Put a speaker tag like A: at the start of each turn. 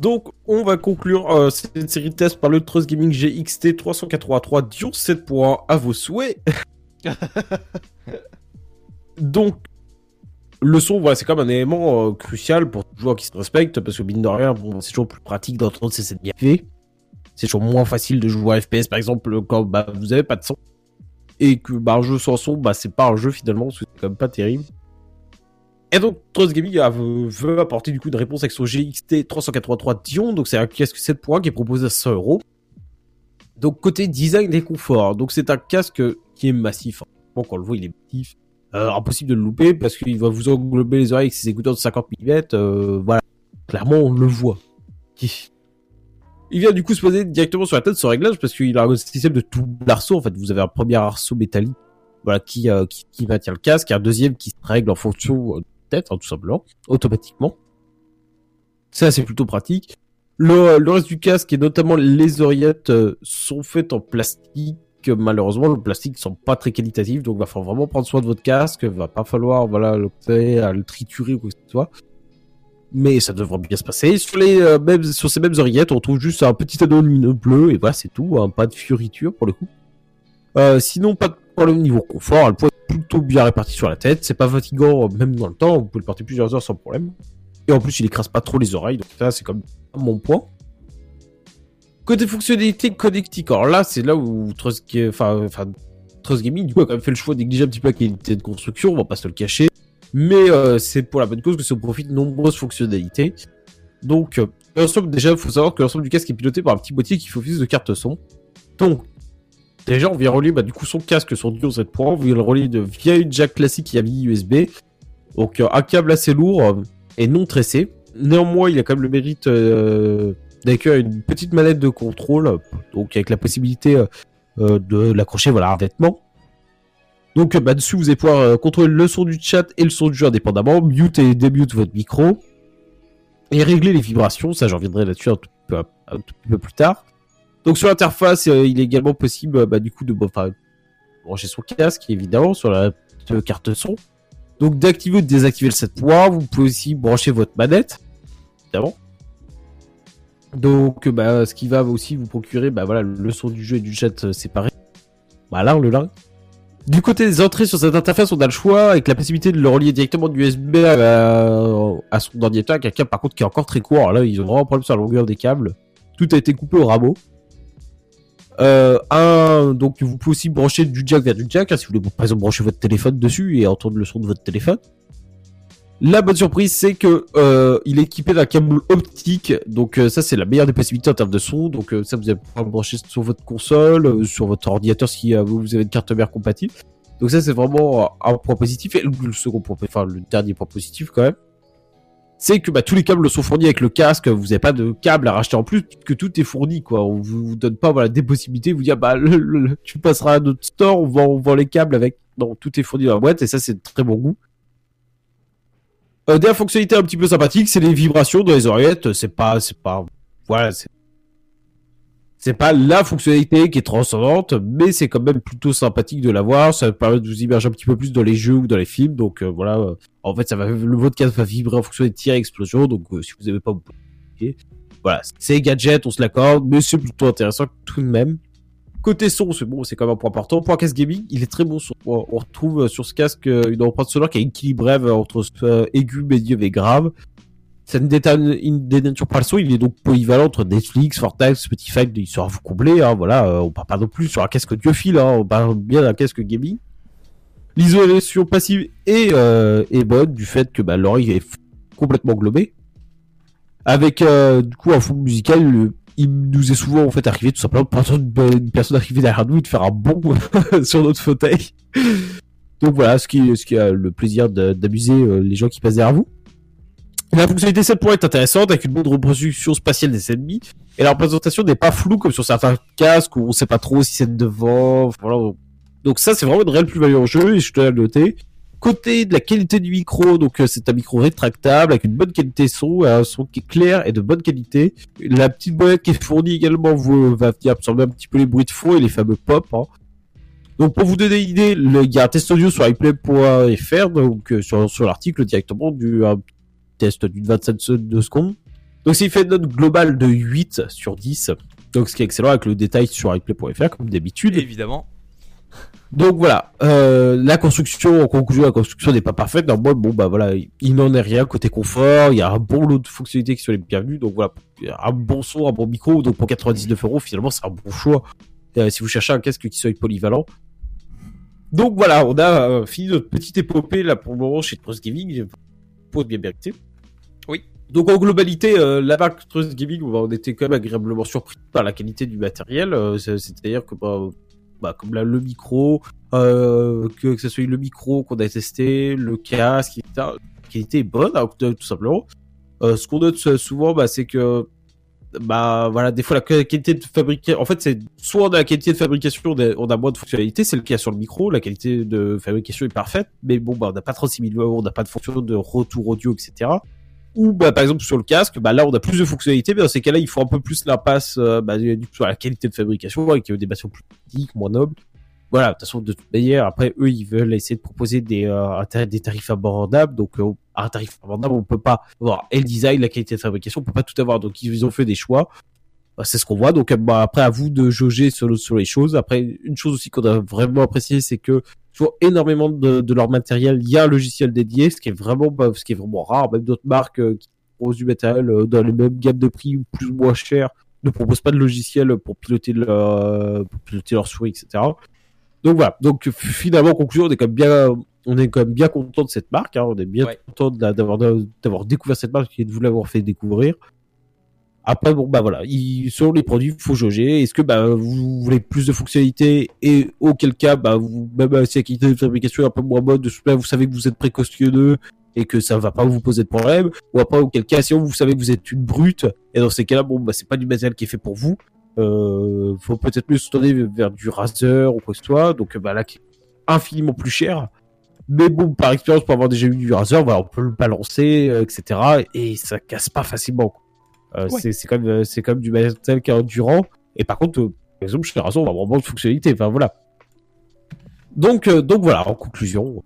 A: Donc, on va conclure euh, cette série de tests par le Trust Gaming GXT 383 Dion 7 points à vos souhaits. Donc, le son, voilà, c'est comme un élément euh, crucial pour tout joueur qui se respecte, parce que mine de rien, bon, c'est toujours plus pratique d'entendre ces bien fait. C'est toujours moins facile de jouer à FPS, par exemple, quand bah, vous avez pas de son. Et que bah, un jeu sans son, bah, c'est pas un jeu finalement, parce que c'est quand même pas terrible. Et donc, Trust Gaming veut apporter du coup une réponse avec son GXT 383 Dion, donc c'est un casque 7 points qui est proposé à 100 euros. Donc, côté design et confort, donc c'est un casque qui est massif. Bon, quand on le voit, il est massif. Euh, impossible de le louper parce qu'il va vous englober les oreilles avec ses écouteurs de 50 mm. Euh, voilà, clairement, on le voit. Il vient du coup se poser directement sur la tête sans réglage parce qu'il a un système de tout arceau. En fait, vous avez un premier arceau métallique voilà, qui, euh, qui, maintient le casque, un deuxième qui se règle en fonction euh, tête, hein, tout simplement, automatiquement. Ça, c'est plutôt pratique. Le, reste du casque, et notamment les oreillettes, euh, sont faites en plastique. Malheureusement, le plastique sont pas très qualitatif, donc va falloir vraiment prendre soin de votre casque. Va pas falloir, voilà, le, à le triturer ou quoi que ce soit. Mais ça devrait bien se passer. Sur les euh, mêmes, sur ces mêmes oreillettes, on trouve juste un petit anneau lumineux bleu et voilà, c'est tout. Hein, pas de fioriture pour le coup. Euh, sinon, pas de problème niveau confort. Elle peut être plutôt bien répartie sur la tête. C'est pas fatigant, même dans le temps. Vous pouvez le porter plusieurs heures sans problème. Et en plus, il écrase pas trop les oreilles. Donc ça, c'est comme mon point. Côté fonctionnalité connectique. Alors là, c'est là où Trust, enfin, enfin, Trust Gaming, du coup, a quand même fait le choix de négliger un petit peu la qualité de construction. On va pas se le cacher. Mais euh, c'est pour la bonne cause que ça profite de nombreuses fonctionnalités. Donc, euh, déjà, il faut savoir que l'ensemble du casque est piloté par un petit boîtier qui fait office de carte son. Donc, Déjà, on vient relier bah, du coup son casque sur Duo 7 points. On vient le relier de, via une jack classique qui a mis USB. Donc, euh, un câble assez lourd euh, et non tressé. Néanmoins, il a quand même le mérite euh, d'accueillir une petite manette de contrôle. Donc, avec la possibilité de l'accrocher voilà, vêtement. Donc, dessus, vous allez pouvoir contrôler le son du chat et le son du jeu indépendamment. Mute et débute votre micro. Et régler les vibrations. Ça, j'en reviendrai là-dessus un, un, peu plus tard. Donc sur l'interface, euh, il est également possible bah, du coup de brancher son casque évidemment sur la carte son. Donc d'activer ou de désactiver le 7 points. Vous pouvez aussi brancher votre manette évidemment. Donc bah, ce qui va aussi vous procurer bah, voilà, le son du jeu et du chat euh, séparé. Voilà, on le là. Du côté des entrées sur cette interface, on a le choix avec la possibilité de le relier directement du USB à, son ordinateur avec un câble par contre qui est encore très court. Là, ils ont vraiment un problème sur la longueur des câbles. Tout a été coupé au rabot. Euh, un, donc vous pouvez aussi brancher du jack vers du jack, hein, si vous voulez par exemple brancher votre téléphone dessus et entendre le son de votre téléphone. La bonne surprise, c'est que euh, il est équipé d'un câble optique, donc euh, ça c'est la meilleure des possibilités en termes de son. Donc ça vous allez pouvoir le brancher sur votre console, sur votre ordinateur si vous avez une carte mère compatible. Donc ça c'est vraiment un point positif et le second point, enfin le dernier point positif quand même, c'est que bah, tous les câbles sont fournis avec le casque, vous n'avez pas de câble à racheter en plus, que tout est fourni, quoi. On vous donne pas voilà, des possibilités, vous dire, bah, tu passeras à notre store, on vend, on vend les câbles avec. Non, tout est fourni dans la boîte, et ça, c'est très bon goût. Euh, dernière fonctionnalité un petit peu sympathique, c'est les vibrations dans les oreillettes. C'est pas, c'est pas, voilà, c'est c'est pas la fonctionnalité qui est transcendante, mais c'est quand même plutôt sympathique de l'avoir. Ça permet de vous immerger un petit peu plus dans les jeux ou dans les films. Donc euh, voilà, euh, en fait, ça va le casque va vibrer en fonction des tirs et explosions. Donc euh, si vous n'avez pas, vous Voilà, c'est gadget, on se l'accorde, mais c'est plutôt intéressant tout de même. Côté son, c'est bon, c'est quand même un point important. Point casque gaming, il est très bon. Sur, on retrouve sur ce casque une empreinte sonore qui est équilibrée entre aigu, médium et grave ne dénature son, il est donc polyvalent entre Netflix, Fortnite, Spotify, il sera vous combler, hein, voilà, euh, on parle pas non plus sur un casque diophile, hein, on parle bien d'un casque gaming. L'isolation passive est, euh, est bonne du fait que bah, l'oreille est complètement globée. Avec euh, du coup un fond musical, il nous est souvent en fait arrivé tout simplement de une personne arrivée derrière nous et de faire un bond sur notre fauteuil. Donc voilà, ce qui, ce qui a le plaisir d'amuser les gens qui passent derrière vous. La fonctionnalité 7 pourrait être intéressante avec une bonne reproduction spatiale des ennemis. Et la représentation n'est pas floue comme sur certains casques où on sait pas trop si c'est devant. Voilà. Donc ça, c'est vraiment une réelle plus-value en jeu et je dois le noter. Côté de la qualité du micro, donc euh, c'est un micro rétractable avec une bonne qualité son, un son qui est clair et de bonne qualité. La petite boîte qui est fournie également vous, va venir absorber un petit peu les bruits de fond et les fameux pop. Hein. Donc pour vous donner une idée, il y a un test audio sur iPlay.fr, donc euh, sur, sur l'article directement du test d'une 27 de secondes. Donc c'est fait une note globale de 8 sur 10. Donc ce qui est excellent avec le détail sur iPlay.fr comme d'habitude.
B: Évidemment.
A: Donc voilà, euh, la construction, en conclusion, la construction n'est pas parfaite. Non, bon, bon, bah voilà, il n'en est rien côté confort. Il y a un bon lot de fonctionnalités qui sont les bienvenues. Donc voilà, un bon son, un bon micro. Donc pour 99 euros, finalement, c'est un bon choix. Euh, si vous cherchez un casque qui soit polyvalent. Donc voilà, on a euh, fini notre petite épopée là pour le moment chez Trust Gaming. Pour bien vérité. Donc en globalité, euh, la marque Trust Gaming, on était quand même agréablement surpris par la qualité du matériel. Euh, c'est- C'est-à-dire que bah, bah, comme là, le micro, euh, que, que ce soit le micro qu'on a testé, le casque, etc. La qualité est bonne, hein, tout simplement. Euh, ce qu'on note euh, souvent, bah, c'est que bah voilà, des fois la qualité de fabrication, en fait, c'est soit on a la qualité de fabrication, on a, moins de fonctionnalités, c'est le cas sur le micro, la qualité de fabrication est parfaite, mais bon, bah on n'a pas 36 000 euros, on n'a pas de fonction de retour audio, etc. Ou bah par exemple sur le casque, bah là on a plus de fonctionnalités, mais dans ces cas-là il faut un peu plus l'impasse euh, bah, sur la qualité de fabrication avec euh, des bassons plus petites, moins nobles. Voilà, de toute façon de toute manière, après eux ils veulent essayer de proposer des euh, des tarifs abordables, donc euh, à un tarif abordable on peut pas avoir et le design, la qualité de fabrication, on peut pas tout avoir, donc ils ont fait des choix. Bah, c'est ce qu'on voit, donc euh, bah, après à vous de jauger sur, le- sur les choses. Après une chose aussi qu'on a vraiment apprécié, c'est que sur énormément de, de leur matériel, il y a un logiciel dédié, ce qui est vraiment, ce qui est vraiment rare. Même d'autres marques euh, qui proposent du matériel euh, dans les mêmes gammes de prix ou plus ou moins cher ne proposent pas de logiciel pour piloter leur, pour piloter leur souris, etc. Donc voilà. Donc finalement, en conclusion, on est quand même bien, on est quand même bien content de cette marque. Hein. On est bien
B: Ouais.
A: content d'avoir d'avoir découvert cette marque et de vous l'avoir fait découvrir. Après, bon, bah voilà, il, sur les produits, faut jauger. Est-ce que bah, vous voulez plus de fonctionnalités et auquel cas, bah, vous, même euh, si la qualité de fabrication est un peu moins bonne, de vous savez que vous êtes précautionneux et que ça va pas vous poser de problème. Ou après, auquel cas, si vous savez que vous êtes une brute, et dans ces cas-là, bon, bah, c'est pas du matériel qui est fait pour vous. Euh, faut peut-être mieux se tourner vers du Razer ou quoi que ce soit. Donc, bah là, qui est infiniment plus cher. Mais bon, par expérience, pour avoir déjà eu du Razer, voilà, on peut le balancer, euh, etc. Et ça casse pas facilement. quoi. Euh,
B: Ouais.
A: c'est, c'est quand même, c'est quand même du matériel qui est endurant. Et par contre, euh, par exemple, chez Razer, on va vraiment de fonctionnalité. Enfin, voilà. Donc, euh, donc voilà, en conclusion,